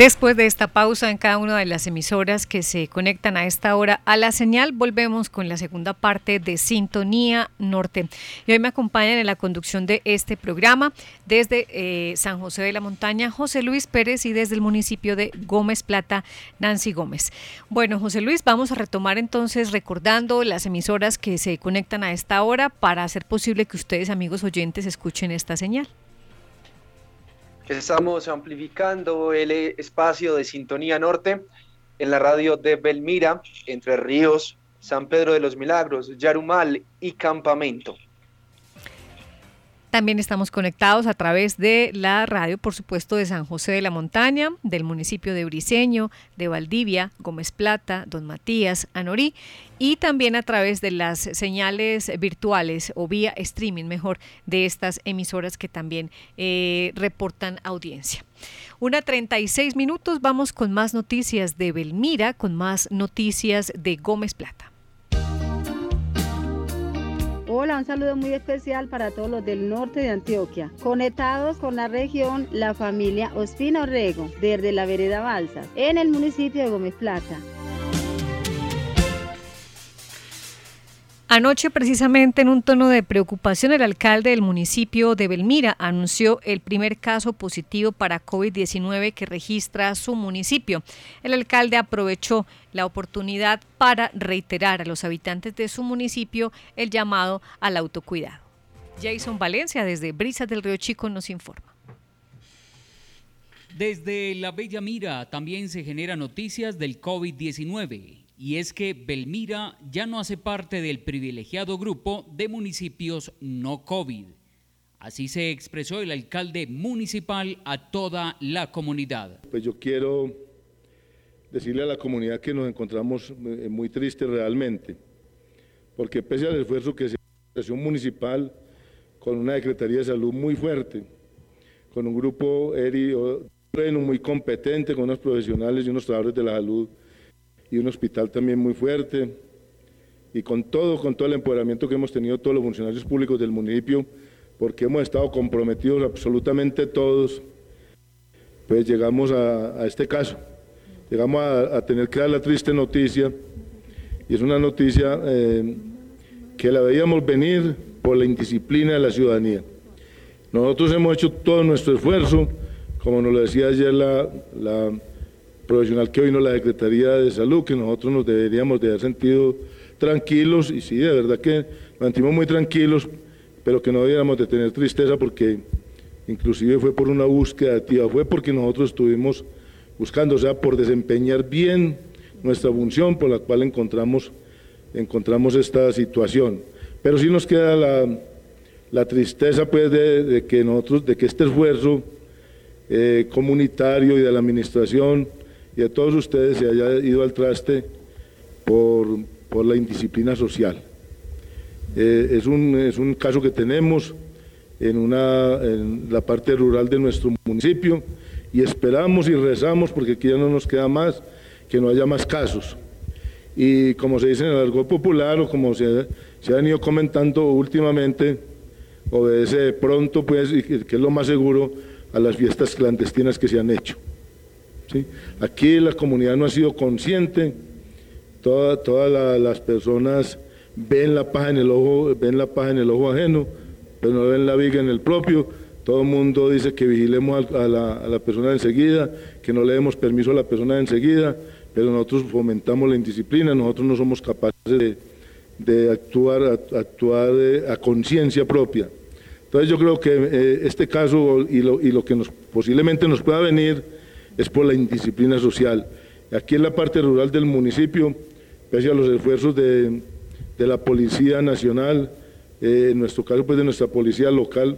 Después de esta pausa en cada una de las emisoras que se conectan a esta hora a la señal, volvemos con la segunda parte de Sintonía Norte. Y hoy me acompañan en la conducción de este programa desde eh, San José de la Montaña, José Luis Pérez y desde el municipio de Gómez Plata, Nancy Gómez. Bueno, José Luis, vamos a retomar entonces recordando las emisoras que se conectan a esta hora para hacer posible que ustedes, amigos oyentes, escuchen esta señal. Estamos amplificando el espacio de Sintonía Norte en la radio de Belmira, Entre Ríos, San Pedro de los Milagros, Yarumal y Campamento. También estamos conectados a través de la radio, por supuesto, de San José de la Montaña, del municipio de Briceño, de Valdivia, Gómez Plata, Don Matías, Anorí, y también a través de las señales virtuales o vía streaming, mejor, de estas emisoras que también eh, reportan audiencia. Una 36 minutos, vamos con más noticias de Belmira, con más noticias de Gómez Plata. Hola, un saludo muy especial para todos los del norte de Antioquia. Conectados con la región, la familia Ospina Orrego, desde la vereda Balsas, en el municipio de Gómez Plata. Anoche, precisamente en un tono de preocupación, el alcalde del municipio de Belmira anunció el primer caso positivo para COVID-19 que registra su municipio. El alcalde aprovechó la oportunidad para reiterar a los habitantes de su municipio el llamado al autocuidado. Jason Valencia desde Brisas del Río Chico nos informa. Desde la Bella Mira también se generan noticias del COVID-19 y es que Belmira ya no hace parte del privilegiado grupo de municipios no COVID. Así se expresó el alcalde municipal a toda la comunidad. Pues yo quiero decirle a la comunidad que nos encontramos eh, muy tristes realmente, porque pese al esfuerzo que se la municipal con una Secretaría de Salud muy fuerte, con un grupo muy competente, con unos profesionales y unos trabajadores de la salud, y un hospital también muy fuerte. Y con todo, con todo el empoderamiento que hemos tenido todos los funcionarios públicos del municipio, porque hemos estado comprometidos absolutamente todos, pues llegamos a, este caso. Llegamos a, tener que dar la triste noticia, y es una noticia eh, que la veíamos venir por la indisciplina de la ciudadanía. Nosotros hemos hecho todo nuestro esfuerzo, como nos lo decía ayer la, la profesional que hoy no la Secretaría de Salud, que nosotros nos deberíamos de haber sentido tranquilos, y sí, de verdad que nos sentimos muy tranquilos, pero que no deberíamos de tener tristeza porque inclusive fue por una búsqueda activa, fue porque nosotros estuvimos buscando, o sea, por desempeñar bien nuestra función por la cual encontramos, encontramos esta situación. Pero sí nos queda la, la tristeza pues de, que nosotros, de que este esfuerzo eh, comunitario y de la administración y a todos ustedes se haya ido al traste por, por la indisciplina social. Eh, es, un, es un caso que tenemos en, una, en la parte rural de nuestro municipio y esperamos y rezamos, porque aquí ya no nos queda más, que no haya más casos. Y como se dice en el argot popular o como se, se han ido comentando últimamente, obedece de pronto, pues, que es lo más seguro, a las fiestas clandestinas que se han hecho. Aquí la comunidad no ha sido consciente, todas las personas ven la paja en el ojo, ven la paja en el ojo ajeno, pero no ven la viga en el propio. Todo el mundo dice que vigilemos a la, persona enseguida, que no le demos permiso a la persona enseguida, pero nosotros fomentamos la indisciplina, nosotros no somos capaces de, actuar eh, a conciencia propia. Entonces yo creo que eh, este caso y lo, y lo que nos, posiblemente nos pueda venir es por la indisciplina social. Aquí en la parte rural del municipio, pese a los esfuerzos de, de la Policía Nacional, eh, en nuestro caso pues de nuestra policía local,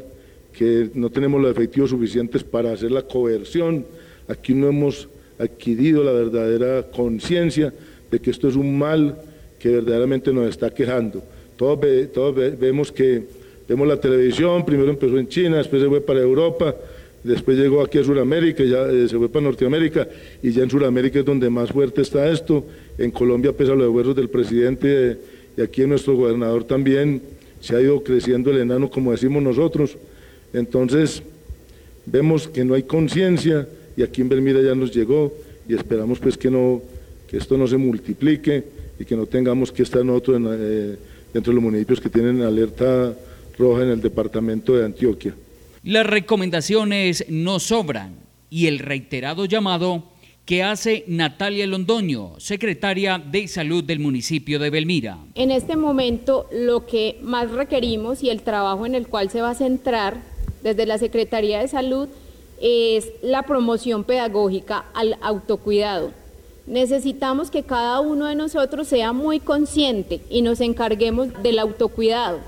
que no tenemos los efectivos suficientes para hacer la coerción, aquí no hemos adquirido la verdadera conciencia de que esto es un mal que verdaderamente nos está quejando. Todos, todos vemos que vemos la televisión, primero empezó en China, después se fue para Europa, después llegó aquí a Sudamérica, ya eh, se fue para Norteamérica y ya en Sudamérica es donde más fuerte está esto. En Colombia, pese a los esfuerzos del presidente y aquí en nuestro gobernador también, se ha ido creciendo el enano, como decimos nosotros. Entonces, vemos que no hay conciencia y aquí en Belmira ya nos llegó y esperamos pues que, no, que esto no se multiplique y que no tengamos que estar nosotros eh, dentro de los municipios que tienen alerta roja en el departamento de Antioquia. Las recomendaciones no sobran y el reiterado llamado que hace Natalia Londoño, secretaria de Salud del municipio de Belmira. En este momento lo que más requerimos y el trabajo en el cual se va a centrar desde la Secretaría de Salud es la promoción pedagógica al autocuidado. Necesitamos que cada uno de nosotros sea muy consciente y nos encarguemos del autocuidado.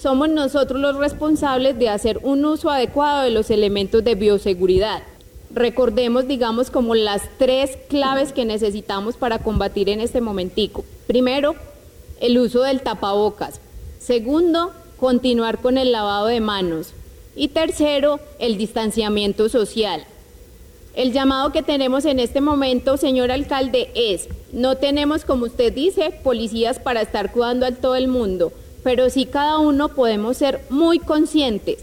Somos nosotros los responsables de hacer un uso adecuado de los elementos de bioseguridad. Recordemos, digamos, como las tres claves que necesitamos para combatir en este momentico. Primero, el uso del tapabocas. Segundo, continuar con el lavado de manos. Y tercero, el distanciamiento social. El llamado que tenemos en este momento, señor alcalde, es, no tenemos, como usted dice, policías para estar cuidando a todo el mundo, pero sí cada uno podemos ser muy conscientes.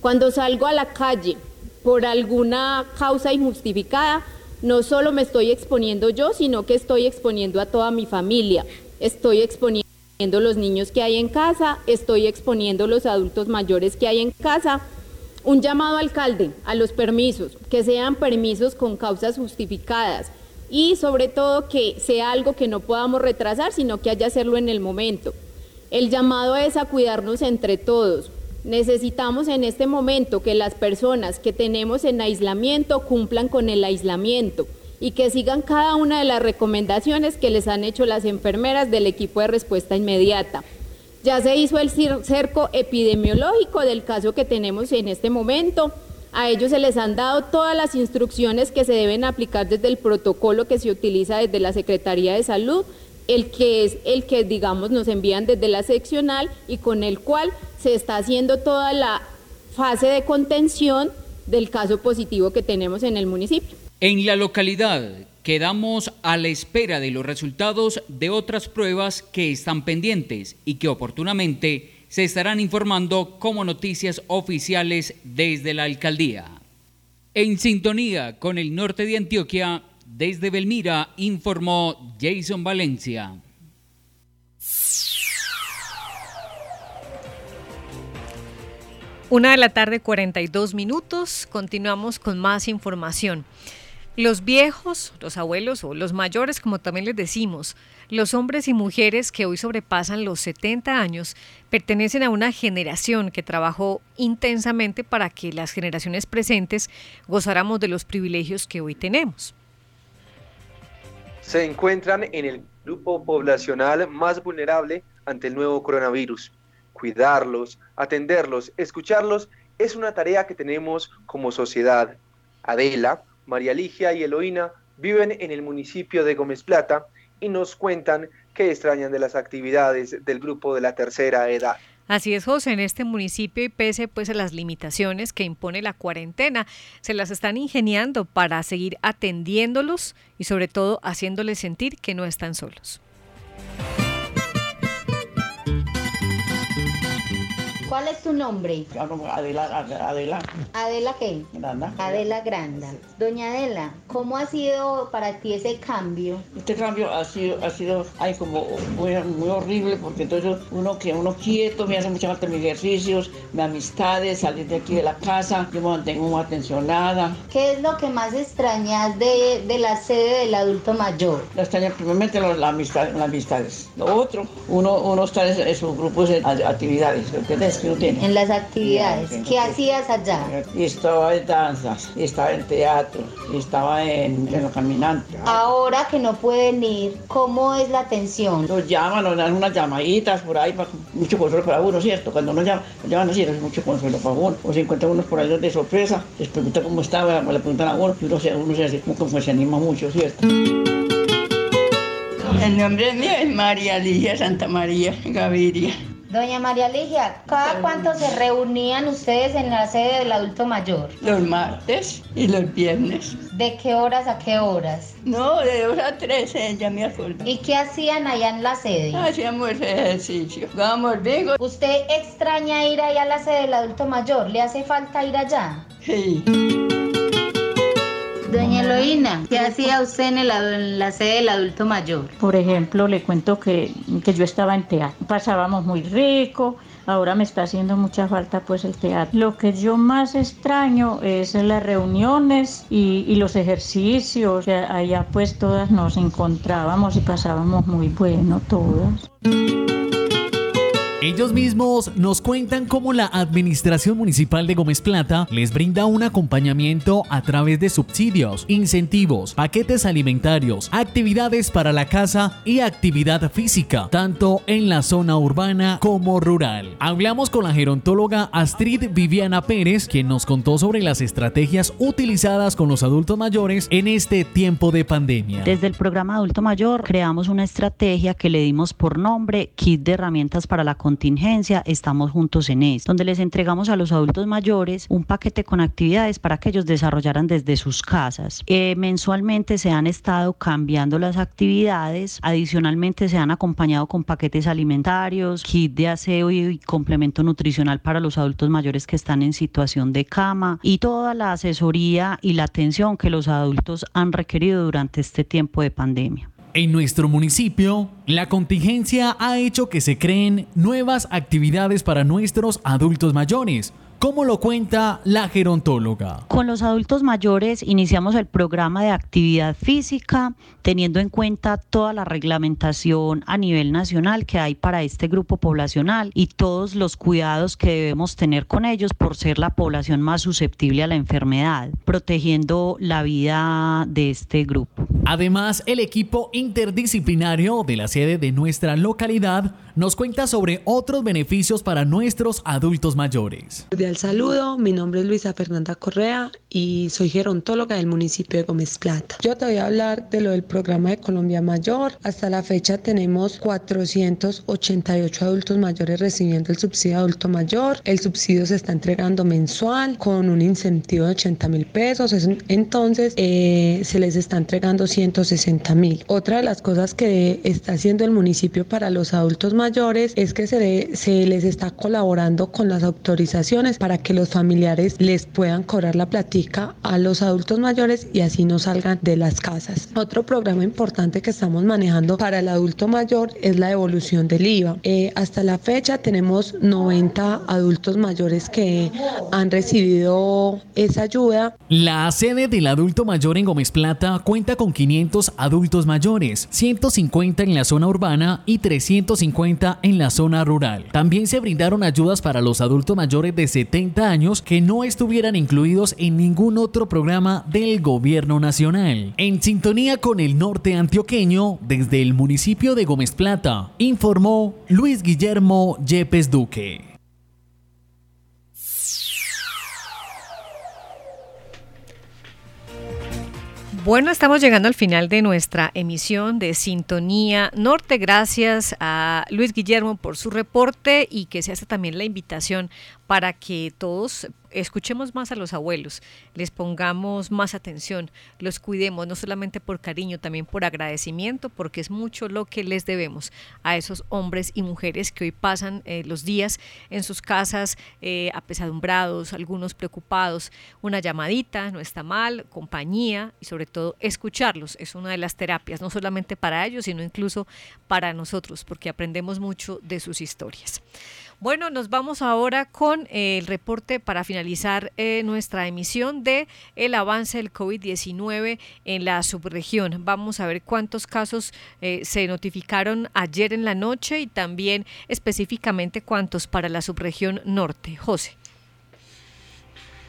Cuando salgo a la calle por alguna causa injustificada, no solo me estoy exponiendo yo, sino que estoy exponiendo a toda mi familia. Estoy exponiendo los niños que hay en casa, estoy exponiendo los adultos mayores que hay en casa un llamado alcalde a los permisos, que sean permisos con causas justificadas y sobre todo que sea algo que no podamos retrasar, sino que haya hacerlo en el momento. El llamado es a cuidarnos entre todos. Necesitamos en este momento que las personas que tenemos en aislamiento cumplan con el aislamiento y que sigan cada una de las recomendaciones que les han hecho las enfermeras del equipo de respuesta inmediata. Ya se hizo el cerco epidemiológico del caso que tenemos en este momento. A ellos se les han dado todas las instrucciones que se deben aplicar desde el protocolo que se utiliza desde la Secretaría de Salud, el que es el que, digamos, nos envían desde la seccional y con el cual se está haciendo toda la fase de contención del caso positivo que tenemos en el municipio. En la localidad Quedamos a la espera de los resultados de otras pruebas que están pendientes y que oportunamente se estarán informando como noticias oficiales desde la alcaldía. En sintonía con el norte de Antioquia, desde Belmira informó Jason Valencia. Una de la tarde, 42 minutos. Continuamos con más información. Los viejos, los abuelos o los mayores, como también les decimos, los hombres y mujeres que hoy sobrepasan los 70 años, pertenecen a una generación que trabajó intensamente para que las generaciones presentes gozáramos de los privilegios que hoy tenemos. Se encuentran en el grupo poblacional más vulnerable ante el nuevo coronavirus. Cuidarlos, atenderlos, escucharlos es una tarea que tenemos como sociedad. Adela, María Ligia y Eloína viven en el municipio de Gómez Plata y nos cuentan qué extrañan de las actividades del grupo de la tercera edad. Así es, José, en este municipio y pese pues a las limitaciones que impone la cuarentena, se las están ingeniando para seguir atendiéndolos y sobre todo haciéndoles sentir que no están solos. ¿Cuál es tu nombre? Adela, Adela. ¿Adela qué? Granda. Adela Granda. Doña Adela, ¿cómo ha sido para ti ese cambio? Este cambio ha sido, ha sido ay, como muy, muy horrible porque entonces uno que uno quieto, me hace mucha falta mis ejercicios, mis amistades, salir de aquí de la casa, yo me mantengo muy atencionada. ¿Qué es lo que más extrañas de, de la sede del adulto mayor? La extraña primeramente la, la amistad, las amistades. Lo otro, uno, uno está en, en sus grupos de actividades, ¿entiendes? En las actividades. ¿Qué hacías allá? Y estaba en danzas, y estaba en teatro, y estaba en, en los caminantes. Ahora que no pueden ir, ¿cómo es la atención? Nos llaman, nos dan unas llamaditas por ahí, para, mucho consuelo para uno, ¿cierto? Cuando nos llaman, nos llaman así, es mucho consuelo para uno. O se encuentran unos por ahí de sorpresa, les preguntan cómo estaba, le preguntan a uno, y uno se, uno se, hace, como que se anima mucho, ¿cierto? El nombre mío es María Ligia Santa María Gaviria. Doña María Ligia, ¿cada cuánto se reunían ustedes en la sede del adulto mayor? Los martes y los viernes. ¿De qué horas a qué horas? No, de 2 a 13, ya me acuerdo. ¿Y qué hacían allá en la sede? Hacíamos ejercicio, jugábamos bingo. ¿Usted extraña ir allá a la sede del adulto mayor? ¿Le hace falta ir allá? Sí. Doña Eloína, ¿qué hacía usted en, el, en, la sede del adulto mayor? Por ejemplo, le cuento que, que yo estaba en teatro. Pasábamos muy rico, ahora me está haciendo mucha falta pues el teatro. Lo que yo más extraño es las reuniones y, y los ejercicios. Allá pues todas nos encontrábamos y pasábamos muy bueno todas. Ellos mismos nos cuentan cómo la Administración Municipal de Gómez Plata les brinda un acompañamiento a través de subsidios, incentivos, paquetes alimentarios, actividades para la casa y actividad física, tanto en la zona urbana como rural. Hablamos con la gerontóloga Astrid Viviana Pérez, quien nos contó sobre las estrategias utilizadas con los adultos mayores en este tiempo de pandemia. Desde el programa Adulto Mayor creamos una estrategia que le dimos por nombre Kit de Herramientas para la contingencia, estamos juntos en esto, donde les entregamos a los adultos mayores un paquete con actividades para que ellos desarrollaran desde sus casas. Eh, mensualmente se han estado cambiando las actividades, adicionalmente se han acompañado con paquetes alimentarios, kit de aseo y complemento nutricional para los adultos mayores que están en situación de cama y toda la asesoría y la atención que los adultos han requerido durante este tiempo de pandemia. En nuestro municipio, la contingencia ha hecho que se creen nuevas actividades para nuestros adultos mayores, como lo cuenta la gerontóloga. Con los adultos mayores iniciamos el programa de actividad física, teniendo en cuenta toda la reglamentación a nivel nacional que hay para este grupo poblacional y todos los cuidados que debemos tener con ellos por ser la población más susceptible a la enfermedad, protegiendo la vida de este grupo. Además, el equipo interdisciplinario de la sede de nuestra localidad nos cuenta sobre otros beneficios para nuestros adultos mayores. Cordial saludo, mi nombre es Luisa Fernanda Correa y soy gerontóloga del municipio de Gómez Plata. Yo te voy a hablar de lo del programa de Colombia Mayor. Hasta la fecha tenemos 488 adultos mayores recibiendo el subsidio adulto mayor. El subsidio se está entregando mensual con un incentivo de 80 mil pesos. Entonces eh, se les está entregando 160 mil. Otra de las cosas que está haciendo el municipio para los adultos mayores es que se, se les está colaborando con las autorizaciones para que los familiares les puedan cobrar la platica a los adultos mayores y así no salgan de las casas. Otro programa importante que estamos manejando para el adulto mayor es la evolución del IVA. Eh, hasta la fecha tenemos 90 adultos mayores que han recibido esa ayuda. La sede del adulto mayor en Gómez Plata cuenta con 500 adultos mayores, 150 en la zona urbana y 350 en la zona rural. También se brindaron ayudas para los adultos mayores de 70 años que no estuvieran incluidos en ningún otro programa del gobierno nacional. En sintonía con el norte antioqueño, desde el municipio de Gómez Plata, informó Luis Guillermo Yepes Duque. Bueno, estamos llegando al final de nuestra emisión de Sintonía Norte. Gracias a Luis Guillermo por su reporte y que se hace también la invitación para que todos escuchemos más a los abuelos, les pongamos más atención, los cuidemos, no solamente por cariño, también por agradecimiento, porque es mucho lo que les debemos a esos hombres y mujeres que hoy pasan eh, los días en sus casas eh, apesadumbrados, algunos preocupados. Una llamadita no está mal, compañía y sobre todo escucharlos es una de las terapias, no solamente para ellos, sino incluso para nosotros, porque aprendemos mucho de sus historias. Bueno, nos vamos ahora con el reporte para finalizar eh, nuestra emisión de el avance del COVID-19 en la subregión. Vamos a ver cuántos casos eh, se notificaron ayer en la noche y también específicamente cuántos para la subregión norte. José.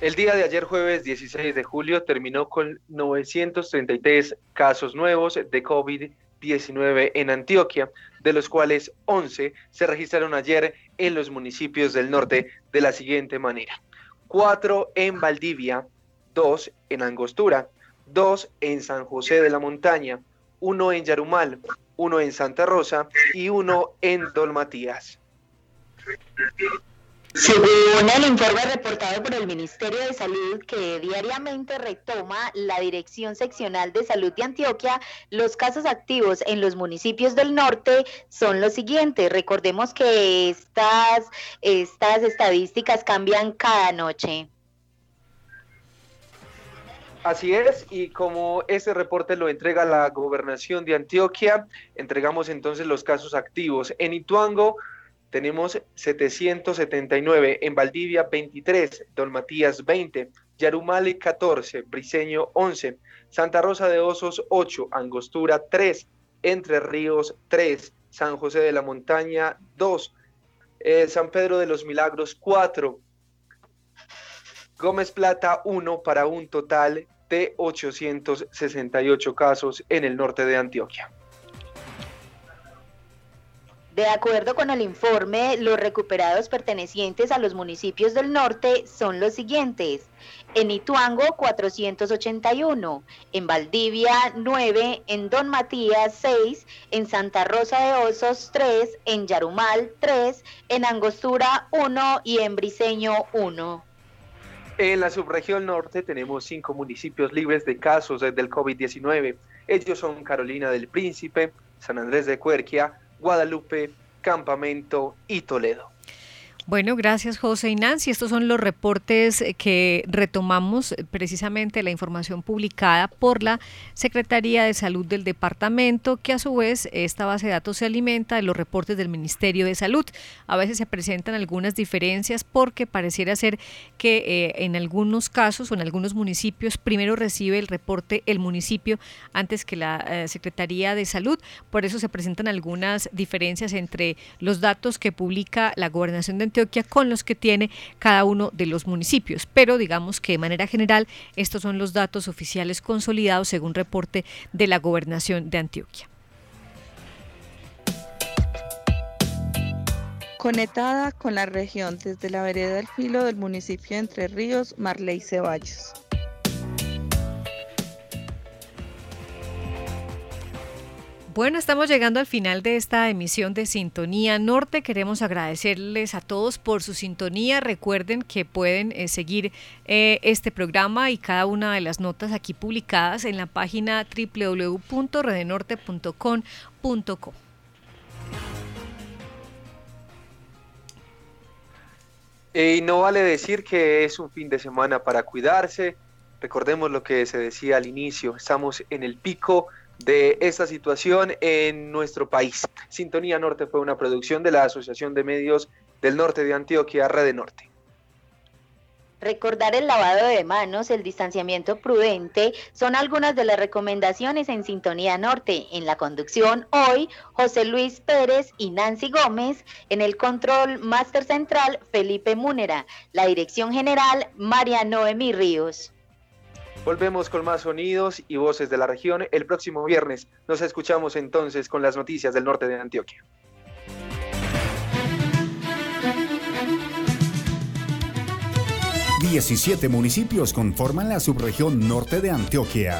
El día de ayer, jueves 16 de julio, terminó con 933 casos nuevos de COVID-19 en Antioquia, de los cuales 11 se registraron ayer en los municipios del norte de la siguiente manera. 4 en Valdivia, 2 en Angostura, 2 en San José de la Montaña, 1 en Yarumal, 1 en Santa Rosa y 1 en Dolmatías. Según el informe reportado por el Ministerio de Salud, que diariamente retoma la Dirección Seccional de Salud de Antioquia, los casos activos en los municipios del norte son los siguientes. Recordemos que estas, estas estadísticas cambian cada noche. Así es, y como ese reporte lo entrega la gobernación de Antioquia, entregamos entonces los casos activos. En Ituango tenemos 779, en Valdivia 23, Don Matías 20, Yarumale 14, Briseño 11, Santa Rosa de Osos 8, Angostura 3, Entre Ríos 3, San José de la Montaña 2, eh, San Pedro de los Milagros 4, Gómez Plata 1 para un total de 868 casos en el norte de Antioquia. De acuerdo con el informe, los recuperados pertenecientes a los municipios del norte son los siguientes. En Ituango, 481. En Valdivia, 9. En Don Matías, 6. En Santa Rosa de Osos, 3. En Yarumal, 3. En Angostura, 1. Y en Briseño, 1. En la subregión norte tenemos cinco municipios libres de casos del COVID-19. Ellos son Carolina del Príncipe, San Andrés de Cuerquia, Guadalupe, Campamento y Toledo. Bueno, gracias José y Nancy. Estos son los reportes eh, que retomamos eh, precisamente la información publicada por la Secretaría de Salud del departamento, que a su vez esta base de datos se alimenta de los reportes del Ministerio de Salud. A veces se presentan algunas diferencias porque pareciera ser que eh, en algunos casos o en algunos municipios primero recibe el reporte el municipio antes que la Secretaría de Salud. Por eso se presentan algunas diferencias entre los datos que publica la Gobernación de Antioquia con los que tiene cada uno de los municipios. Pero digamos que de manera general estos son los datos oficiales consolidados según reporte de la gobernación de Antioquia. Conectada con la región desde la vereda del filo del municipio de Entre Ríos, Marley Ceballos. Bueno, estamos llegando al final de esta emisión de Sintonía Norte. Queremos agradecerles a todos por su sintonía. Recuerden que pueden eh, seguir eh, este programa y cada una de las notas aquí publicadas en la página www.redenorte.com.co. Y no vale decir que es un fin de semana para cuidarse. Recordemos lo que se decía al inicio, estamos en el pico de esta situación en nuestro país. Sintonía Norte fue una producción de la Asociación de Medios del Norte de Antioquia, Red Norte. Recordar el lavado de manos, el distanciamiento prudente son algunas de las recomendaciones en Sintonía Norte. En la conducción hoy, José Luis Pérez y Nancy Gómez. En el control máster central, Felipe Múnera. La dirección general, María Noemí Ríos. Volvemos con más sonidos y voces de la región el próximo viernes. Nos escuchamos entonces con las noticias del norte de Antioquia. Diecisiete municipios conforman la subregión norte de Antioquia.